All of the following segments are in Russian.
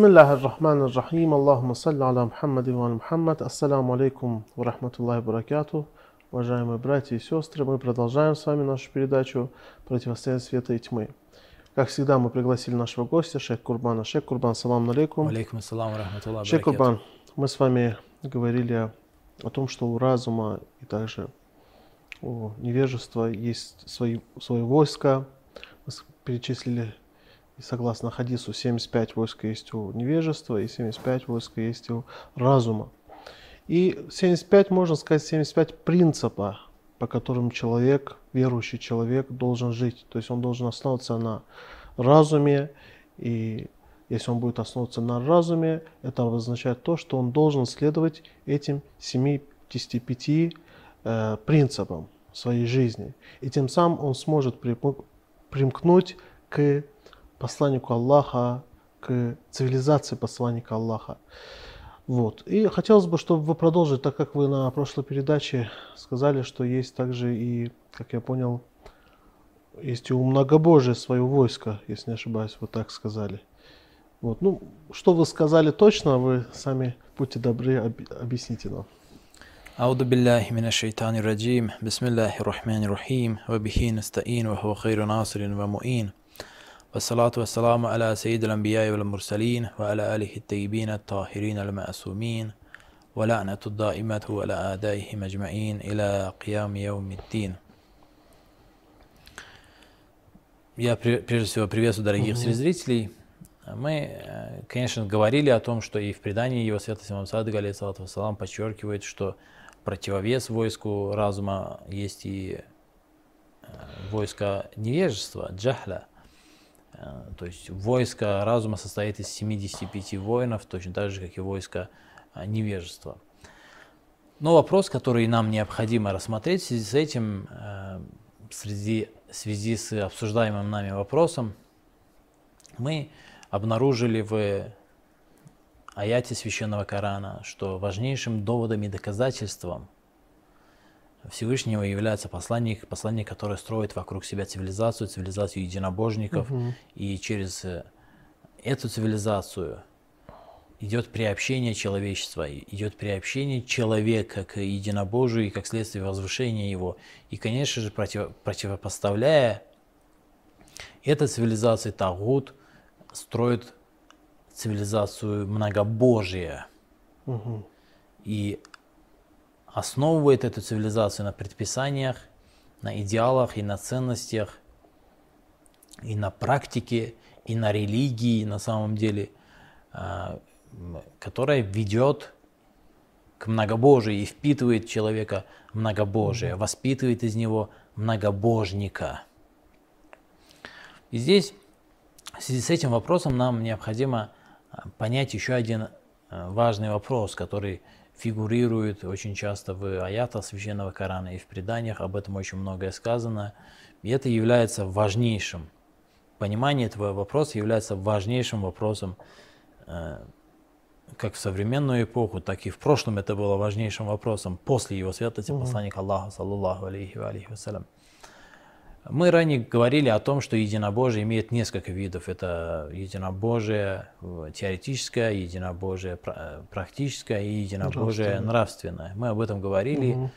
بسم الله الرحمن الرحيم اللهم صل على محمد وعلى محمد Ассаламу алейкум ва рахматуллахи баракату. Уважаемые братья и сестры, мы продолжаем с вами нашу передачу «Противостояние света и тьмы». Как всегда, мы пригласили нашего гостя, шейх Курбана. Шейх Курбан, салам алейкум. Алейкум ассалам рахматуллах Шейх Курбан, мы с вами говорили о том, что у разума и также у невежества есть свои, свои войска. Мы перечислили и согласно хадису, 75 войск есть у невежества и 75 войск есть у разума. И 75, можно сказать, 75 принципа, по которым человек, верующий человек, должен жить. То есть он должен основываться на разуме. И если он будет основываться на разуме, это означает то, что он должен следовать этим 75 э, принципам своей жизни. И тем самым он сможет примкнуть к посланнику Аллаха, к цивилизации посланника Аллаха. Вот. И хотелось бы, чтобы вы продолжили, так как вы на прошлой передаче сказали, что есть также и, как я понял, есть и у многобожия свое войско, если не ошибаюсь, вы так сказали. Вот. Ну, что вы сказали точно, вы сами будьте добры, объясните нам. أعوذ بالله من الشيطان الرجيم بسم الله الرحمن الرحيم وبه نستعين وهو خير ناصر ومؤين والصلاة والسلام على سيد الأنبياء والمرسلين وعلى آله الطيبين الطاهرين المعصومين ولعنة الدائمة على أعدائهم أجمعين إلى قيام يوم الدين Я прежде всего приветствую дорогих угу. телезрителей. Мы, конечно, говорили о том, что и в предании его святости Мамсады, алейхиссалату вассалам, подчеркивает, что противовес войску разума есть и войско невежества, джахля. Э, то есть войско разума состоит из 75 воинов, точно так же, как и войско э, невежества. Но вопрос, который нам необходимо рассмотреть в связи с этим, э, в связи, с обсуждаемым нами вопросом, мы обнаружили в аяте священного Корана, что важнейшим доводом и доказательством – Всевышнего является посланник, посланник, который строит вокруг себя цивилизацию, цивилизацию единобожников, угу. и через э, эту цивилизацию идет приобщение человечества, идет приобщение человека к единобожию и как следствие возвышения его. И, конечно же, против, противопоставляя этой цивилизации Тагут, строит цивилизацию многобожия. Угу. И основывает эту цивилизацию на предписаниях, на идеалах и на ценностях, и на практике, и на религии на самом деле, а, которая ведет к многобожию и впитывает человека многобожие, воспитывает из него многобожника. И здесь в связи с этим вопросом нам необходимо а, понять еще один а, важный вопрос, который фигурирует очень часто в аятах Священного Корана и в преданиях, об этом очень многое сказано. И это является важнейшим. Понимание этого вопроса является важнейшим вопросом э, как в современную эпоху, так и в прошлом это было важнейшим вопросом после его святости, посланника Аллаха, саллаллаху алейхи ва алейхи вассалям. Мы ранее говорили о том, что единобожие имеет несколько видов. Это единобожие теоретическое, единобожие практическое и единобожие нравственное. Мы об этом говорили. Угу.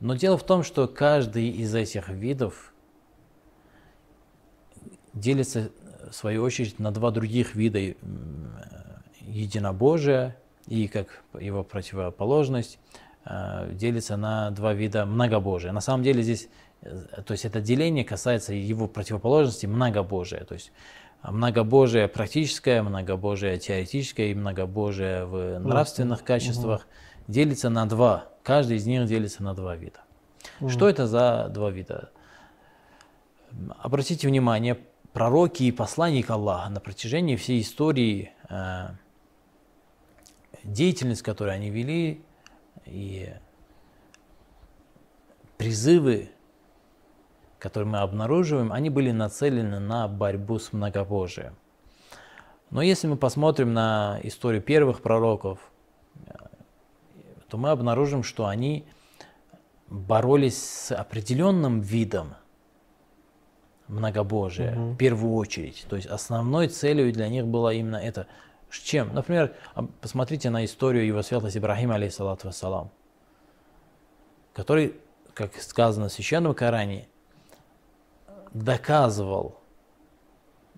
Но дело в том, что каждый из этих видов делится, в свою очередь, на два других вида единобожия и, как его противоположность, э, делится на два вида многобожия. На самом деле здесь Э, то есть это деление касается его противоположности многобожия. То есть многобожие практическое, многобожие теоретическое и многобожие в нравственных качествах угу. делится на два. Каждый из них делится на два вида. Угу. Что это за два вида? Обратите внимание, пророки и посланник Аллаха на протяжении всей истории, э, деятельность, которую они вели, и призывы которые мы обнаруживаем, они были нацелены на борьбу с многобожием. Но если мы посмотрим на историю первых пророков, то мы обнаружим, что они боролись с определенным видом многобожия угу. в первую очередь. То есть основной целью для них было именно это, С чем? Например, посмотрите на историю его светлости Ибрахима, алейхиссалату вассалам, который, как сказано в Священном Коране, доказывал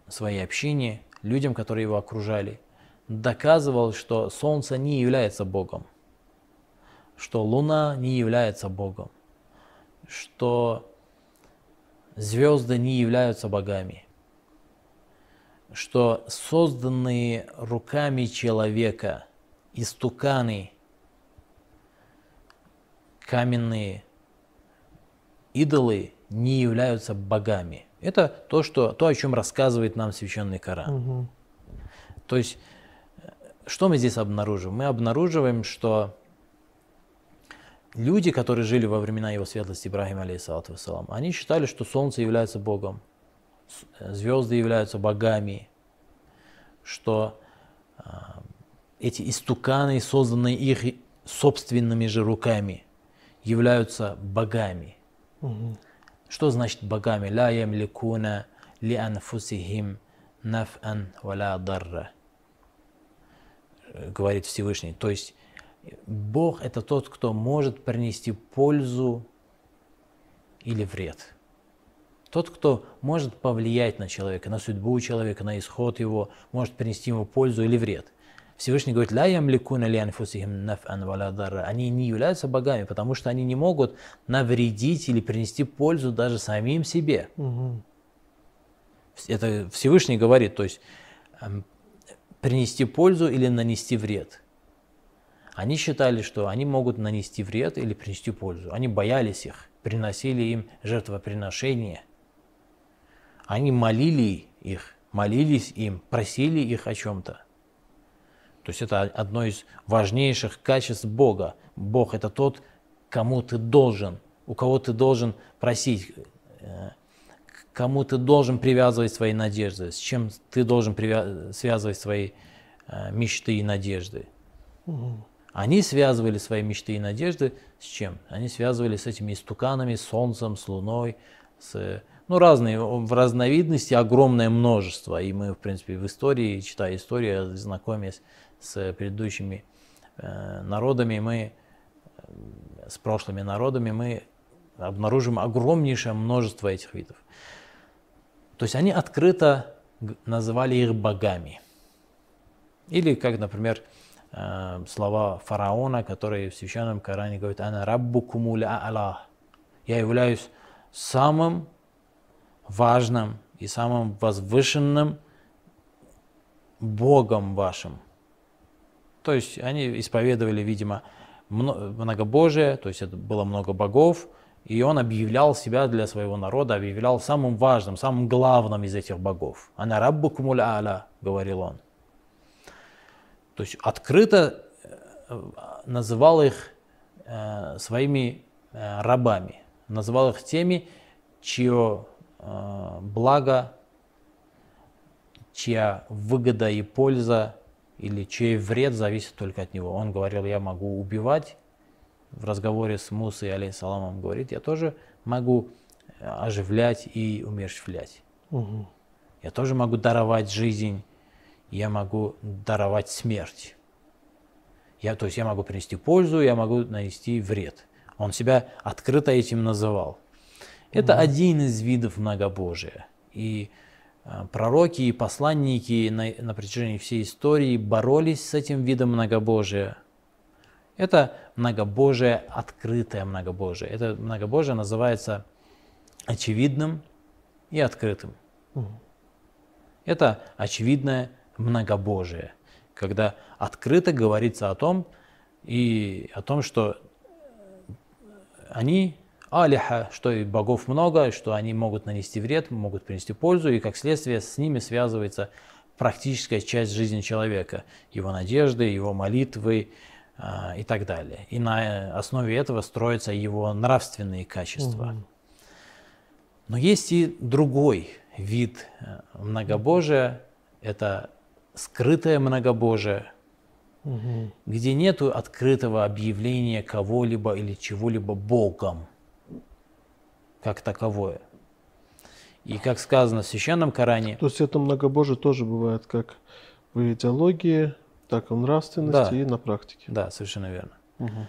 своей общине, людям, которые его окружали, доказывал, что Солнце не является Богом, что Луна не является Богом, что звезды не являются богами, что созданные руками человека истуканы, каменные идолы не являются богами. Это то, что, то о чем рассказывает нам Священный Коран. Угу. То есть, что мы здесь обнаруживаем? Мы обнаруживаем, что люди, которые жили во времена его светлости Ибрахима, алейхиссалату они считали, что Солнце является Богом, звезды являются богами, что э, эти истуканы, созданные их собственными же руками, являются богами. Угу. Что значит богами? Ла ямликуна ли анфусихим наф'ан валя дарра. Говорит Всевышний. То есть Бог это тот, кто может принести пользу или вред. Тот, кто может повлиять на человека, на судьбу человека, на исход его, может принести ему пользу или вред. Всевышний говорит, ля ямликуна ли анфусихим наф'ан валя. Они не являются богами, потому что они не могут навредить или принести пользу даже самим себе. Угу. Это Всевышний говорит, то есть эм, принести пользу или нанести вред. Они считали, что они могут нанести вред или принести пользу. Они боялись их, приносили им жертвоприношения. Они молили их, молились им, просили их о чем-то. То есть это одно из важнейших качеств Бога. Бог это тот, кому ты должен, у кого ты должен просить, э, кому ты должен привязывать свои надежды, с чем ты должен связывать свои э, мечты и надежды. Угу. Они связывали свои мечты и надежды с чем? Они связывали с этими истуканами, с солнцем, с луной, с ну, разные, в разновидности огромное множество. И мы, в принципе, в истории, читая историю, знакомясь с предыдущими э, народами, мы э, с прошлыми народами, мы обнаружим огромнейшее множество этих видов. То есть они открыто называли их богами. Или, как, например, э, слова фараона, которые в священном Коране говорят «Ана раббукумул а'ала». Я являюсь самым важным и самым возвышенным Богом вашим. То есть они исповедовали, видимо, многобожие, то есть это было много богов, и он объявлял себя для своего народа, объявлял самым важным, самым главным из этих богов. «Ана раббукумуль а'ля», говорил он. То есть открыто э, называл их э, своими э, рабами, называл их теми, чье э, благо, чья выгода и польза или чей вред зависит только от него. Он говорил, я могу убивать. В разговоре с Мусой, алейхиссаламом, говорит, я тоже могу э, оживлять и умерщвлять. Угу. Я тоже могу даровать жизнь, я могу даровать смерть. Я, то есть я могу принести пользу, я могу нанести вред. Он себя открыто этим называл. Это угу. один из видов многобожия. И пророки и посланники на, на протяжении всей истории боролись с этим видом многобожия. Это многобожие, открытое многобожие. Это многобожие называется очевидным и открытым. Угу. Это очевидное многобожие, когда открыто говорится о том, и о том, что они алиха, что и богов много, что они могут нанести вред, могут принести пользу, и как следствие с ними связывается практическая часть жизни человека, его надежды, его молитвы э, и так далее. И на основе этого строятся его нравственные качества. Угу. Но есть и другой вид э, многобожия, это скрытое многобожие, угу. где нет открытого объявления кого-либо или чего-либо Богом как таковое. И как сказано в Священном Коране... То есть это многобожие тоже бывает как в идеологии, так и в нравственности Да. и на практике. Да, совершенно верно. Мгм.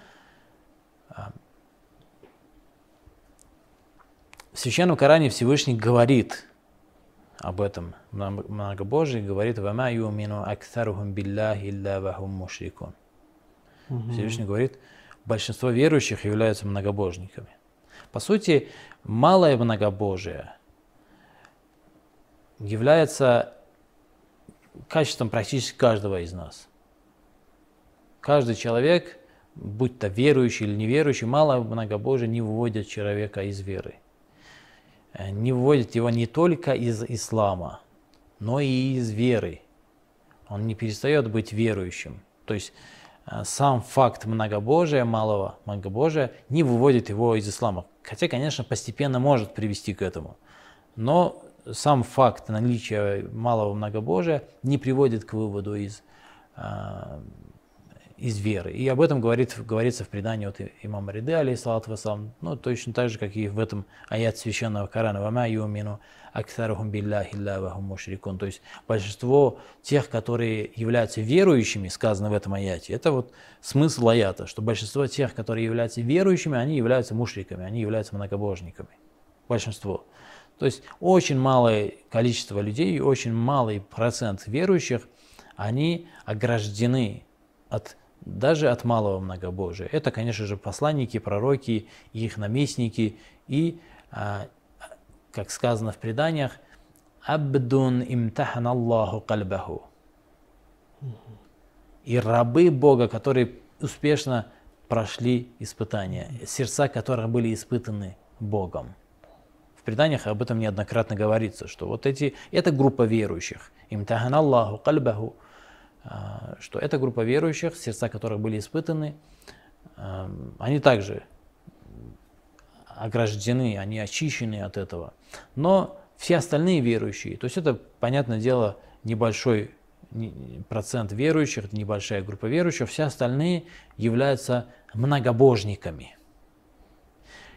В Священном Коране Всевышний говорит об этом много- многобожии, говорит «Вама юмину аксарухум биллахи илля вахум мушрикун». Всевышний говорит, большинство верующих являются многобожниками. По сути, малое многобожие является качеством практически каждого из нас. Каждый человек, будь то верующий или неверующий, малое многобожие не выводит человека из веры. Э, Не выводит его не только из ислама, но и из веры. Он не перестает быть верующим. То есть э, сам факт многобожия, малого многобожия, не выводит его из ислама. Хотя, конечно, постепенно может привести к этому. Но сам факт наличия малого многобожия не приводит к выводу из, а, из веры. И об этом говорит, говорится в предании от имама Риды, алейхиссалату вассалам, ну, точно так же, как и в этом аят священного Корана, «Вама юмину аксарухум биллахи илля вахум мушрикун». То есть большинство тех, которые являются верующими, сказано в этом аяте, это вот смысл аята, что большинство тех, которые являются верующими, они являются мушриками, они являются многобожниками. Большинство. То есть очень малое количество людей, очень малый процент верующих, они ограждены от, даже от малого многобожия. Это, конечно же, посланники, пророки, их наместники и, а, как сказано в преданиях, «Абдун имтахан Аллаху кальбаху». И рабы Бога, которые успешно прошли испытания, сердца которых были испытаны Богом. В преданиях об этом неоднократно говорится, что вот эти, эта группа верующих, имтахан Аллаху кальбаху, что эта группа верующих, сердца которых были испытаны, а, они также ограждены, они очищены от этого. Но все остальные верующие, то есть это, понятное дело, небольшой не- процент верующих, небольшая группа верующих, все остальные являются многобожниками.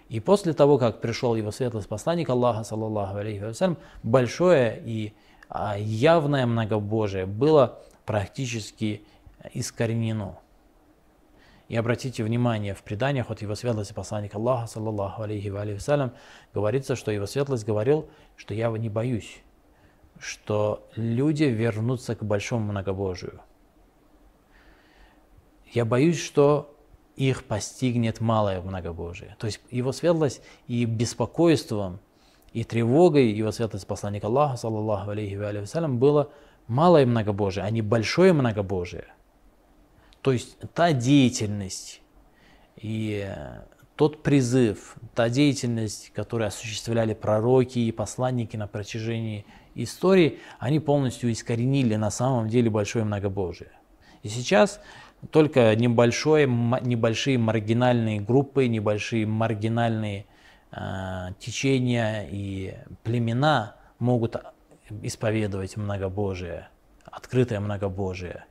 И после того, как пришел его светлость посланник Аллаха, саллаллаху алейхи вассалям, большое и а, явное многобожие было практически искоренено. И обратите внимание, в преданиях от его светлости посланника Аллаха, саллаллаху алейхи ва алейхи говорится, что его светлость говорил, что я не боюсь, что люди вернутся к большому многобожию. Я боюсь, что их постигнет малое многобожие. То есть его светлость и беспокойством, и тревогой его светлость посланника Аллаха, саллаллаху алейхи ва алейхи было малое многобожие, а не большое многобожие. То есть та деятельность и э, тот призыв, та деятельность, которую осуществляли пророки и посланники на протяжении истории, они полностью искоренили на самом деле большое многобожие. И сейчас только небольшое, небольшие маргинальные группы, небольшие маргинальные э, течения и племена могут исповедовать многобожие, открытое многобожие.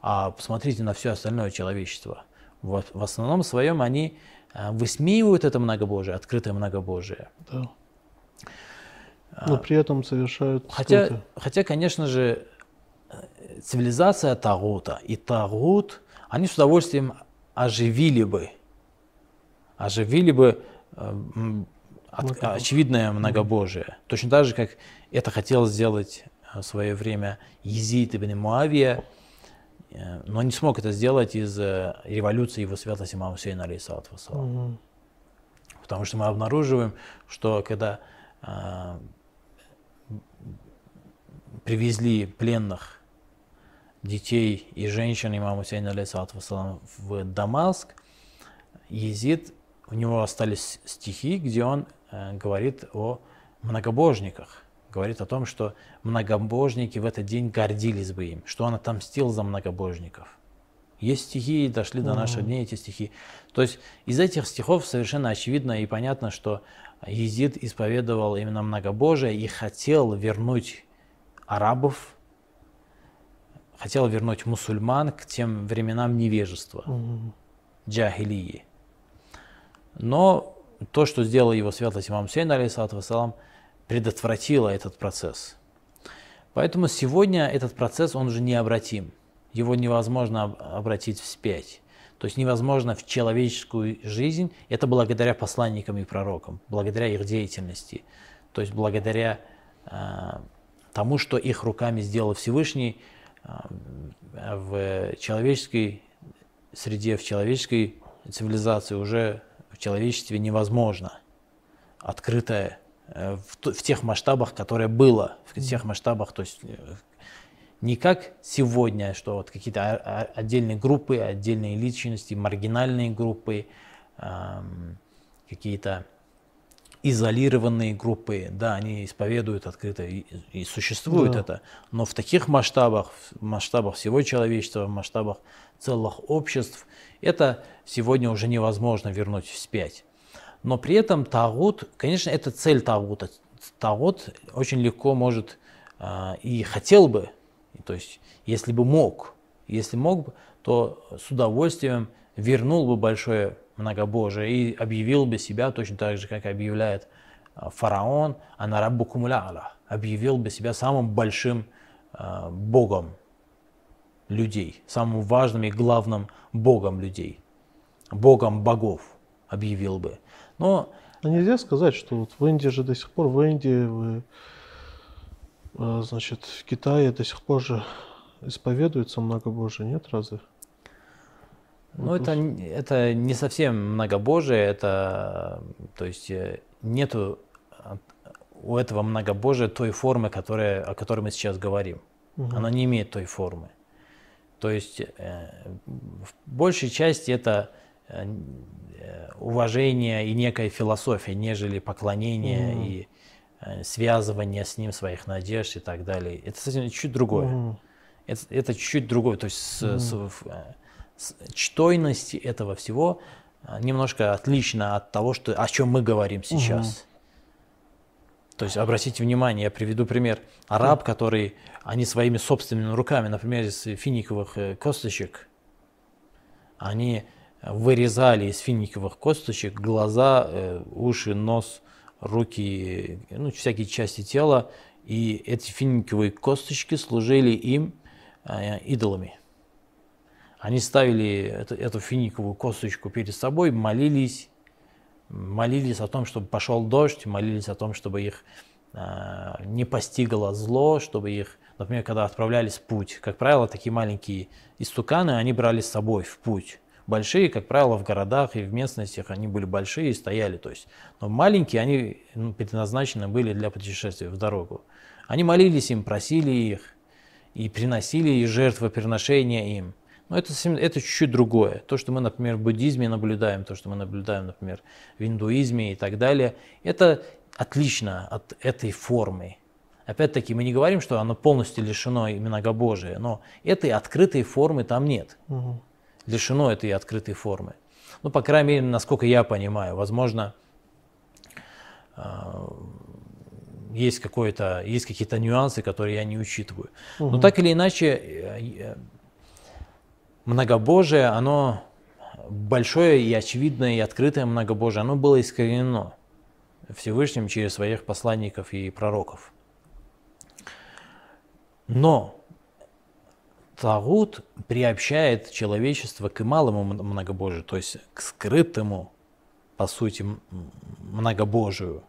А посмотрите на все остальное человечество. В, в основном своем они э, высмеивают это многобожие, открытое многобожие. Да. Но при этом совершают А, Хотя, скрытое. хотя, конечно же, э, цивилизация Тагута и Тагут, они с удовольствием оживили бы, оживили бы э, от- очевидное многобожие. Точно так же, как это хотел сделать э, в свое время Езид ибн Муавия, э, но не смог это сделать из-за революции его святости имама Хусейна, вассалам. Мгм. Потому что мы обнаруживаем, что когда а, привезли пленных детей и женщин имама Хусейна вассалам в Дамаск, Езид, у него остались стихи, где он э, говорит о многобожниках, говорит о том, что многобожники в этот день гордились бы им, что он отомстил за многобожников. Есть стихи, дошли до наших дней эти стихи. То есть из этих стихов совершенно очевидно и понятно, что Езид исповедовал именно многобожие и хотел вернуть арабов, хотел вернуть мусульман к тем временам невежества, Мгм. джахилии. Но то, что сделал его светлость имам Хусейн, алейхиссалату вассалам, предотвратило этот процесс. Поэтому сегодня этот процесс, он уже необратим. Его невозможно обратить вспять. То есть невозможно в человеческую жизнь, это благодаря посланникам и пророкам, благодаря их деятельности, то есть благодаря э, тому, что их руками сделал Всевышний э, в человеческой среде, в человеческой цивилизации уже в человечестве невозможно. Открытое э, в, в тех масштабах, которые было, в тех масштабах, то есть э, не как сегодня, что вот какие-то отдельные группы, отдельные личности, маргинальные группы, какие-то изолированные группы, да, они исповедуют открыто и, и существует да. это, но в таких масштабах, в масштабах всего человечества, в масштабах целых обществ, это сегодня уже невозможно вернуть вспять. Но при этом Тагут, конечно, это цель Тагута. Тагут очень легко может э, и хотел бы то есть, если бы мог, если мог бы, то с удовольствием вернул бы большое многобожие и объявил бы себя точно так же, как объявляет а, фараон, а на раббу кумуляла, объявил бы себя самым большим э, богом людей, самым важным и главным богом людей, богом богов объявил бы. Но а нельзя сказать, что вот в Индии же до сих пор, в Индии, в а, значит, в Китае до сих пор же исповедуется многобожие, нет разве? Ну, это, это не совсем многобожие, это, то есть, э, нету у этого многобожия той формы, которая, о которой мы сейчас говорим. Угу. Она не имеет той формы. То есть, э, в большей части это э, уважение и некая философия, нежели поклонение угу. и Э, связывание с ним своих надежд и так далее. Это совсем чуть другое. Mm. Это, это чуть другое. То есть mm. с, э, с, чтойность этого всего э, немножко отлично от того, что, о чем мы говорим сейчас. Mm. То есть обратите внимание, я приведу пример. Араб, mm. который они своими собственными руками, например, из финиковых косточек, они вырезали из финиковых косточек глаза, уши, нос, руки, ну, всякие части тела, и эти финиковые косточки служили им э, идолами. Они ставили эту, эту финиковую косточку перед собой, молились, молились о том, чтобы пошел дождь, молились о том, чтобы их э, не постигло зло, чтобы их, например, когда отправлялись в путь, как правило, такие маленькие истуканы они брали с собой в путь большие, как правило, в городах и в местностях они были большие и стояли. То есть, но маленькие, они ну, предназначены были для путешествия в дорогу. Они молились им, просили их и приносили жертвоприношения им. Но это, это чуть-чуть другое. То, что мы, например, в буддизме наблюдаем, то, что мы наблюдаем, например, в индуизме и так далее, это отлично от этой формы. Опять-таки, мы не говорим, что оно полностью лишено многобожия, но этой открытой формы там нет. Угу лишено этой открытой формы. Ну, по крайней мере, насколько я понимаю, возможно, а, есть, какое-то, есть какие-то нюансы, которые я не учитываю. Угу. Но так или иначе, э, многобожие, оно большое и очевидное и открытое многобожие, оно было искоренено Всевышним через своих посланников и пророков. Но Тагут приобщает человечество к малому многобожию, то есть к скрытому, по сути, многобожию.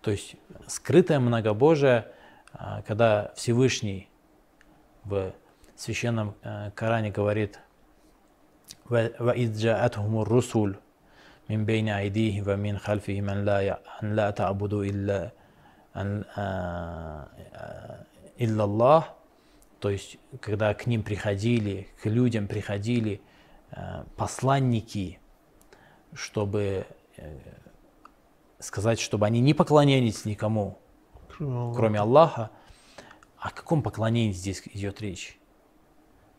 То есть скрытое многобожие, а, когда Всевышний в священном э, Коране говорит وَإِذْ جَاءَتْهُمُ الرُّسُلُ من بين أيديهم ومن خلفهم أن لا أن لا تعبدوا إلا إلا الله то есть, когда к ним приходили, к людям приходили э, посланники, чтобы э, сказать, чтобы они не поклонялись никому, кроме Аллаха. О каком поклонении здесь идет речь?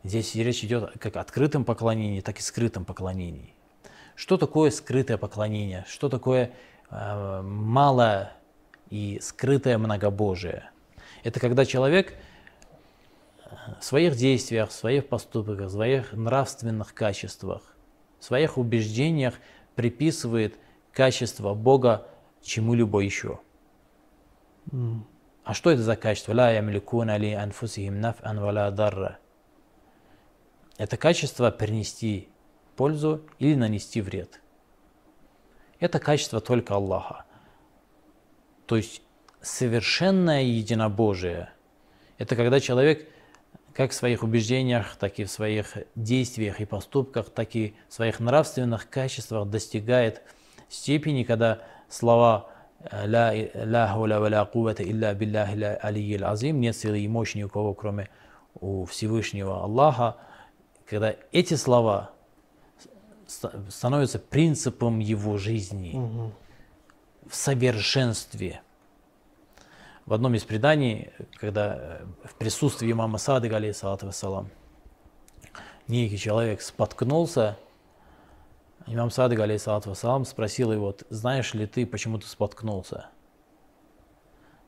Здесь речь идет как о открытом поклонении, так и скрытом поклонении. Что такое скрытое поклонение? Что такое э, малое и скрытое многобожие? Это когда человек в своих действиях, в своих поступках, в своих нравственных качествах, в своих убеждениях приписывает качество Бога чему-либо еще. Mm. А что это за качество? Ла ямликуна ли анфусихим наф'ан вала дарра. Это качество принести пользу или нанести вред. Это качество только Аллаха. То есть совершенное единобожие – это когда человек как в своих убеждениях, так и в своих действиях и поступках, так и в своих нравственных качествах достигает степени, когда слова «Ля хуля ва ля кувата илля билляхи алийил азим» нет силы и мощи ни у кого, кроме у Всевышнего Аллаха, когда эти слова становятся принципом его жизни угу. в совершенстве – в одном из преданий, когда э, в присутствии имама Садыга, алейхиссалату вассалам, некий человек споткнулся, имам Садык, алейхиссалату вассалам, спросил его, знаешь ли ты, почему ты споткнулся?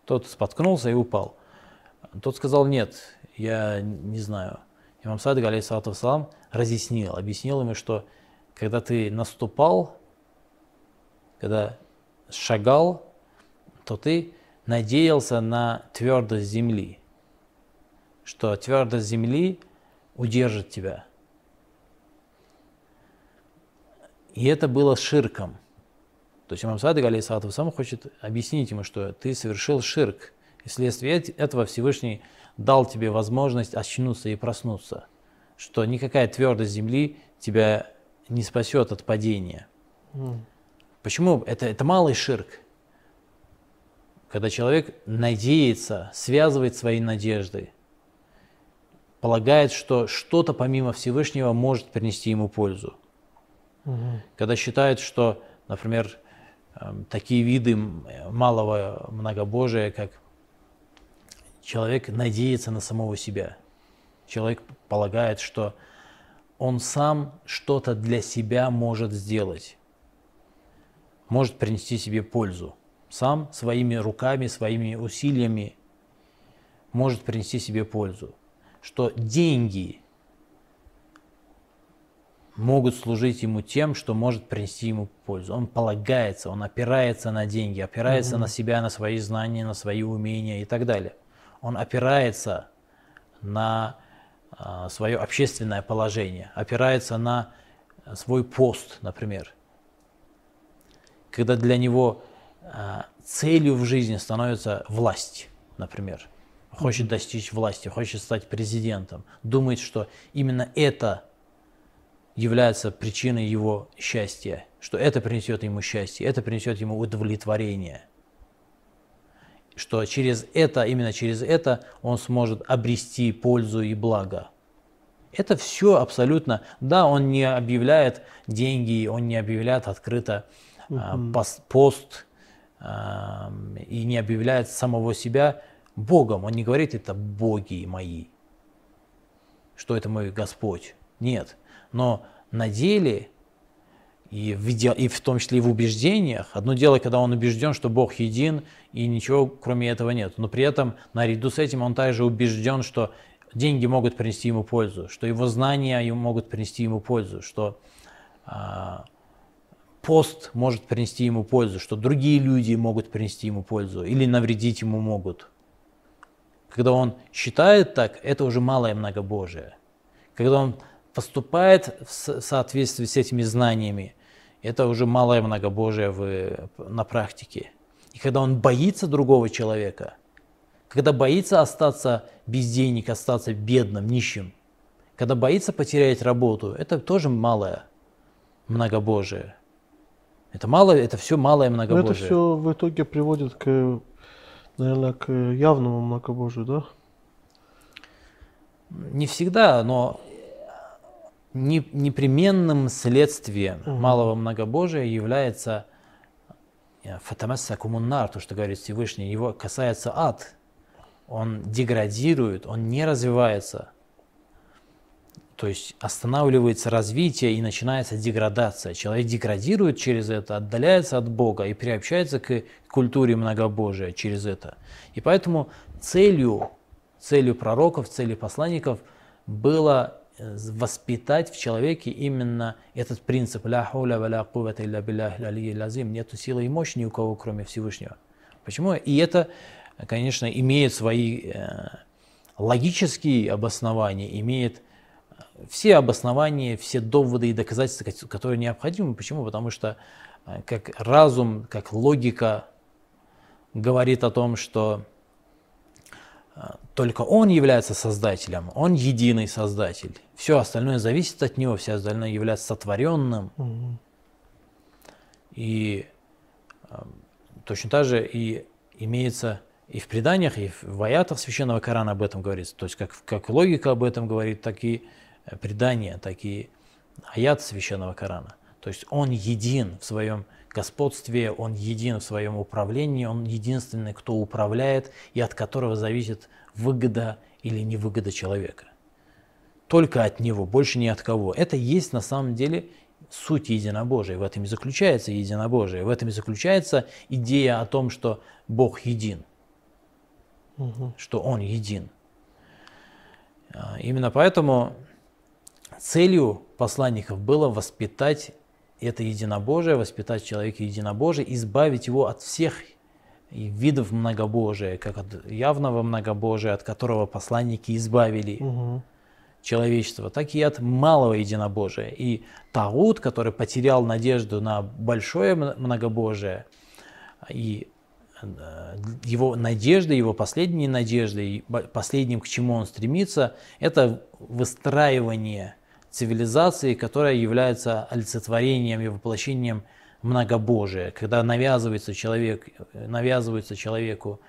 Тот споткнулся и упал. Тот сказал, нет, я не знаю. Имам Садык, алейхиссалату вассалам, разъяснил, объяснил ему, что когда ты наступал, когда шагал, то ты надеялся на твердость земли, что твердость земли удержит тебя. И это было ширком. То есть имам Садык, алейхиссалату сам хочет объяснить ему, что ты совершил ширк. И вследствие этого Всевышний дал тебе возможность очнуться и проснуться. Что никакая твердость земли тебя не спасет от падения. Mm. Почему? Это, это малый ширк когда человек надеется, связывает свои надежды, полагает, что что-то помимо Всевышнего может принести ему пользу. Угу. Когда считает, что, например, эм, такие виды малого многобожия, как человек надеется на самого себя. Человек полагает, что он сам что-то для себя может сделать, может принести себе пользу сам своими руками, своими усилиями может принести себе пользу. Что деньги могут служить ему тем, что может принести ему пользу. Он полагается, он опирается на деньги, опирается mm-hmm. на себя, на свои знания, на свои умения и так далее. Он опирается на а, свое общественное положение, опирается на свой пост, например. Когда для него а, целью в жизни становится власть, например. Хочет достичь власти, хочет стать президентом. Думает, что именно это является причиной его счастья, что это принесет ему счастье, это принесет ему удовлетворение. Что через это, именно через это он сможет обрести пользу и благо. Это все абсолютно, да, он не объявляет деньги, он не объявляет открыто uh пост, и не объявляет самого себя Богом. Он не говорит, это боги мои, что это мой Господь. Нет. Но на деле, и в, иде... и в том числе и в убеждениях, одно дело, когда он убежден, что Бог един, и ничего кроме этого нет. Но при этом, наряду с этим, он также убежден, что деньги могут принести ему пользу, что его знания могут принести ему пользу, что а, пост может принести ему пользу, что другие люди могут принести ему пользу или навредить ему могут. Когда он считает так, это уже малое многобожие. Когда он поступает в соответствии с этими знаниями, это уже малое многобожие в, на практике. И когда он боится другого человека, когда боится остаться без денег, остаться бедным, нищим, когда боится потерять работу, это тоже малое многобожие. Это мало, это все малое многобожие. Но это все в итоге приводит к, наверное, к явному многобожию, да? Не всегда, но не, непременным следствием угу. малого многобожия является э, фатамасса кумуннар, то, что говорит Всевышний, его касается ад. Он деградирует, он не развивается. То есть останавливается развитие и начинается деградация. Человек деградирует через это, отдаляется от Бога и приобщается к культуре многобожия через это. И поэтому целью, целью пророков, целью посланников было воспитать в человеке именно этот принцип «Ля хуля ва ля кувата илля билляхи лазим» Нету силы и мощи ни у кого, кроме Всевышнего. Почему? И это конечно, имеет свои э, логические обоснования, имеет все обоснования, все доводы и доказательства, которые необходимы. Почему? Потому что э, как разум, как логика говорит о том, что э, только он является создателем, он единый создатель. Все остальное зависит от него, все остальное является сотворенным. Угу. И э, точно так же и имеется и в преданиях, и в аятах священного Корана об этом говорится. То есть как, как логика об этом говорит, так и Э, предания, так и аят священного Корана. То есть он един в своем господстве, он един в своем управлении, он единственный, кто управляет и от которого зависит выгода или невыгода человека. Только от него, больше ни от кого. Это есть на самом деле суть единобожия. В этом и заключается единобожие. В этом и заключается идея о том, что Бог един. Угу. Что Он един. А, именно поэтому целью посланников было воспитать это единобожие, воспитать человека единобожие, избавить его от всех видов многобожия, как от явного многобожия, от которого посланники избавили угу. человечество, так и от малого единобожия. И Таут, который потерял надежду на большое многобожие, и э, его надежда, его последние надежды, последним, к чему он стремится, это выстраивание цивилизации, которая является олицетворением и воплощением многобожия, когда навязывается, человек, навязываются человеку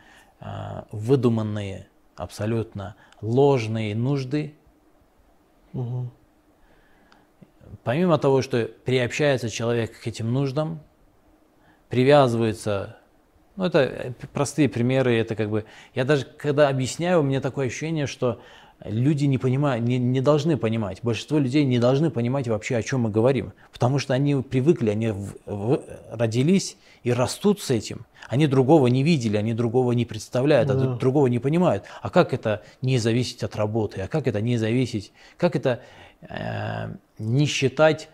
э, выдуманные, абсолютно ложные нужды. Угу. Помимо того, что приобщается человек к этим нуждам, привязывается, ну это простые примеры, это как бы, я даже когда объясняю, у меня такое ощущение, что люди не понимают, не, не должны понимать, большинство людей не должны понимать вообще, о чем мы говорим, потому что они привыкли, они в, в, родились и растут с этим, они другого не видели, они другого не представляют, а да. другого не понимают. А как это не зависеть от работы, а как это не зависеть, как это э, не считать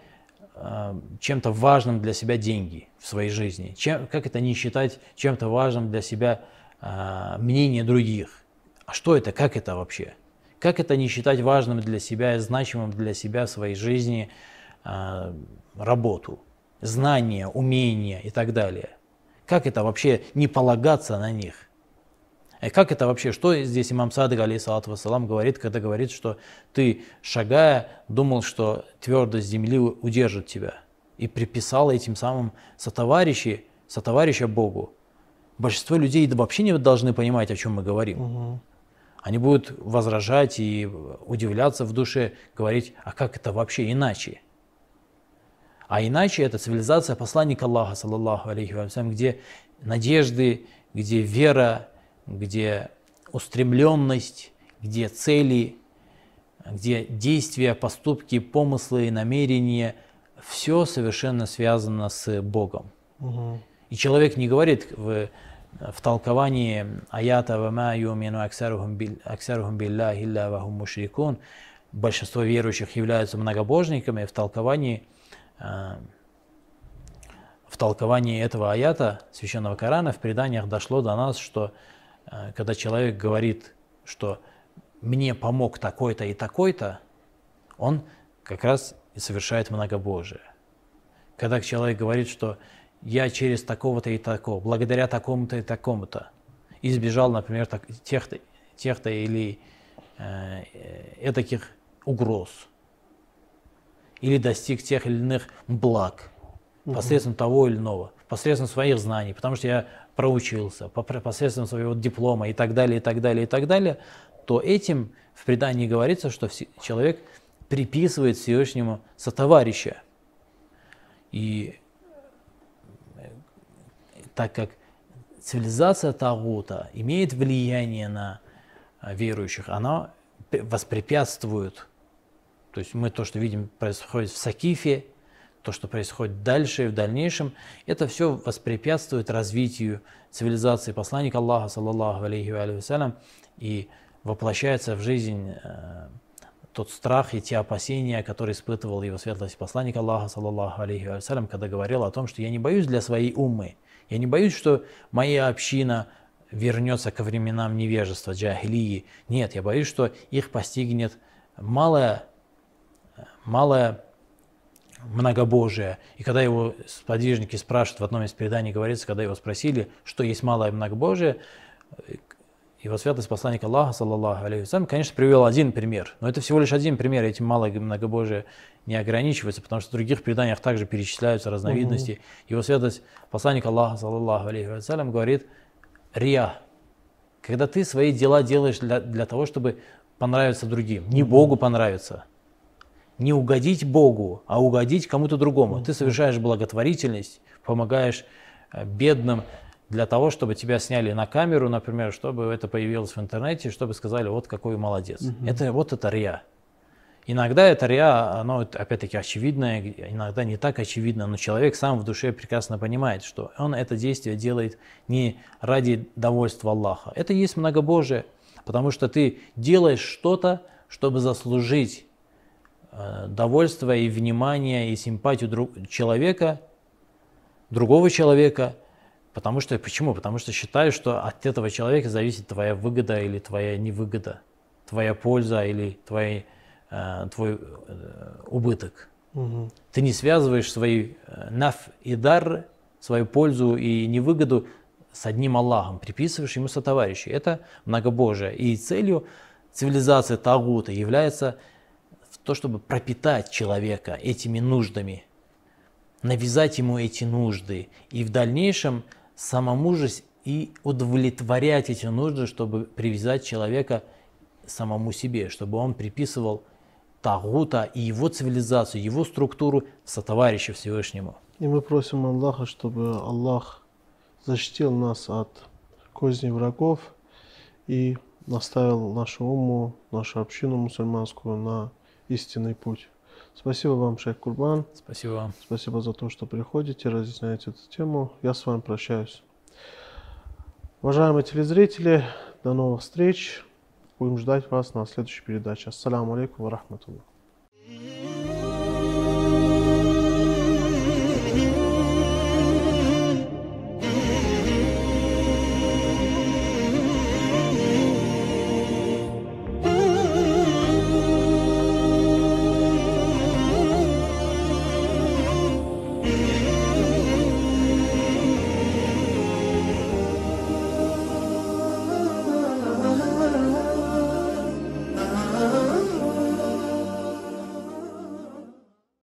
э, чем-то важным для себя деньги в своей жизни, чем, как это не считать чем-то важным для себя э, мнение других. А что это, как это вообще? Как это не считать важным для себя и значимым для себя в своей жизни э, работу, знания, умения и так далее? Как это вообще не полагаться на них? И как это вообще, что здесь имам Садык, алейхиссалату вассалам, говорит, когда говорит, что ты, шагая, думал, что твердость земли удержит тебя, и приписал этим самым сотоварищи, сотоварища Богу. Большинство людей вообще не должны понимать, о чем мы говорим. Угу. Они будут возражать и удивляться в душе, говорить, а как это вообще иначе? А иначе это цивилизация посланника Аллаха, саллаллаху алейхи вассалям, где надежды, где вера, где устремленность, где цели, где действия, поступки, помыслы, намерения, все совершенно связано с Богом. Угу. И человек не говорит в в толковании аята «Вама юмину аксарухум биллахи илля вахум мушрикун» большинство верующих являются многобожниками, в толковании, э, в толковании этого аята Священного Корана в преданиях дошло до нас, что э, когда человек говорит, что «мне помог такой-то и такой-то», он как раз и совершает многобожие. Когда человек говорит, что я через такого-то и такого, благодаря такому-то и такому-то избежал, например, так, тех-то, тех-то или э, этаких угроз, или достиг тех или иных благ угу. посредством того или иного, посредством своих знаний, потому что я проучился, посредством своего диплома и так далее, и так далее, и так далее, то этим в предании говорится, что человек приписывает Всевышнему сотоварища. И так как цивилизация Тагута имеет влияние на а, верующих, она воспрепятствует, то есть мы то, что видим происходит в Сакифе, то, что происходит дальше и в дальнейшем, это все воспрепятствует развитию цивилизации посланника Аллаха, саллаллаху алейхи ва и воплощается в жизнь э, тот страх и те опасения, которые испытывал его светлость посланник Аллаха, саллаллаху алейхи ва когда говорил о том, что я не боюсь для своей уммы, я не боюсь, что моя община вернется ко временам невежества, джахилии. Нет, я боюсь, что их постигнет малое, малое многобожие. И когда его сподвижники спрашивают, в одном из переданий говорится, когда его спросили, что есть малое многобожие, его святость посланник Аллаха, саллаллаху алейхи конечно, привел один пример. Но это всего лишь один пример, этим малое многобожие не ограничивается, потому что в других преданиях также перечисляются разновидности. Угу. Его святость посланник Аллаха, саллаллаху алейхи говорит, рия, когда ты свои дела делаешь для, для того, чтобы понравиться другим, не Богу понравиться, не угодить Богу, а угодить кому-то другому. Ты совершаешь благотворительность, помогаешь э, бедным для того, чтобы тебя сняли на камеру, например, чтобы это появилось в интернете, чтобы сказали, вот какой молодец. Угу. Это вот это риа. Иногда это риа, оно опять-таки очевидное, иногда не так очевидно, но человек сам в душе прекрасно понимает, что он это действие делает не ради довольства Аллаха. Это есть многобожие, потому что ты делаешь что-то, чтобы заслужить Э, довольство и внимание и симпатию друг, человека, другого человека. Потому что, почему? Потому что считаю, что от этого человека зависит твоя выгода или твоя невыгода, твоя польза или твой, э, твой э, убыток. Угу. Ты не связываешь свои э, наф и дар, свою пользу и невыгоду с одним Аллахом, приписываешь ему сотоварищей. Это многобожие. И целью цивилизации Тагута является то, чтобы пропитать человека этими нуждами, навязать ему эти нужды и в дальнейшем самому же и удовлетворять эти нужды, чтобы привязать человека самому себе, чтобы он приписывал Тагута и его цивилизацию, его структуру сотоварища Всевышнему. И мы просим Аллаха, чтобы Аллах защитил нас от козней врагов и наставил нашу уму, нашу общину мусульманскую на истинный путь. Спасибо вам, Шейх Курбан. Спасибо вам. Спасибо за то, что приходите, разъясняете эту тему. Я с вами прощаюсь. Уважаемые телезрители, до новых встреч. Будем ждать вас на следующей передаче. Ассаламу алейкум ва рахматуллах.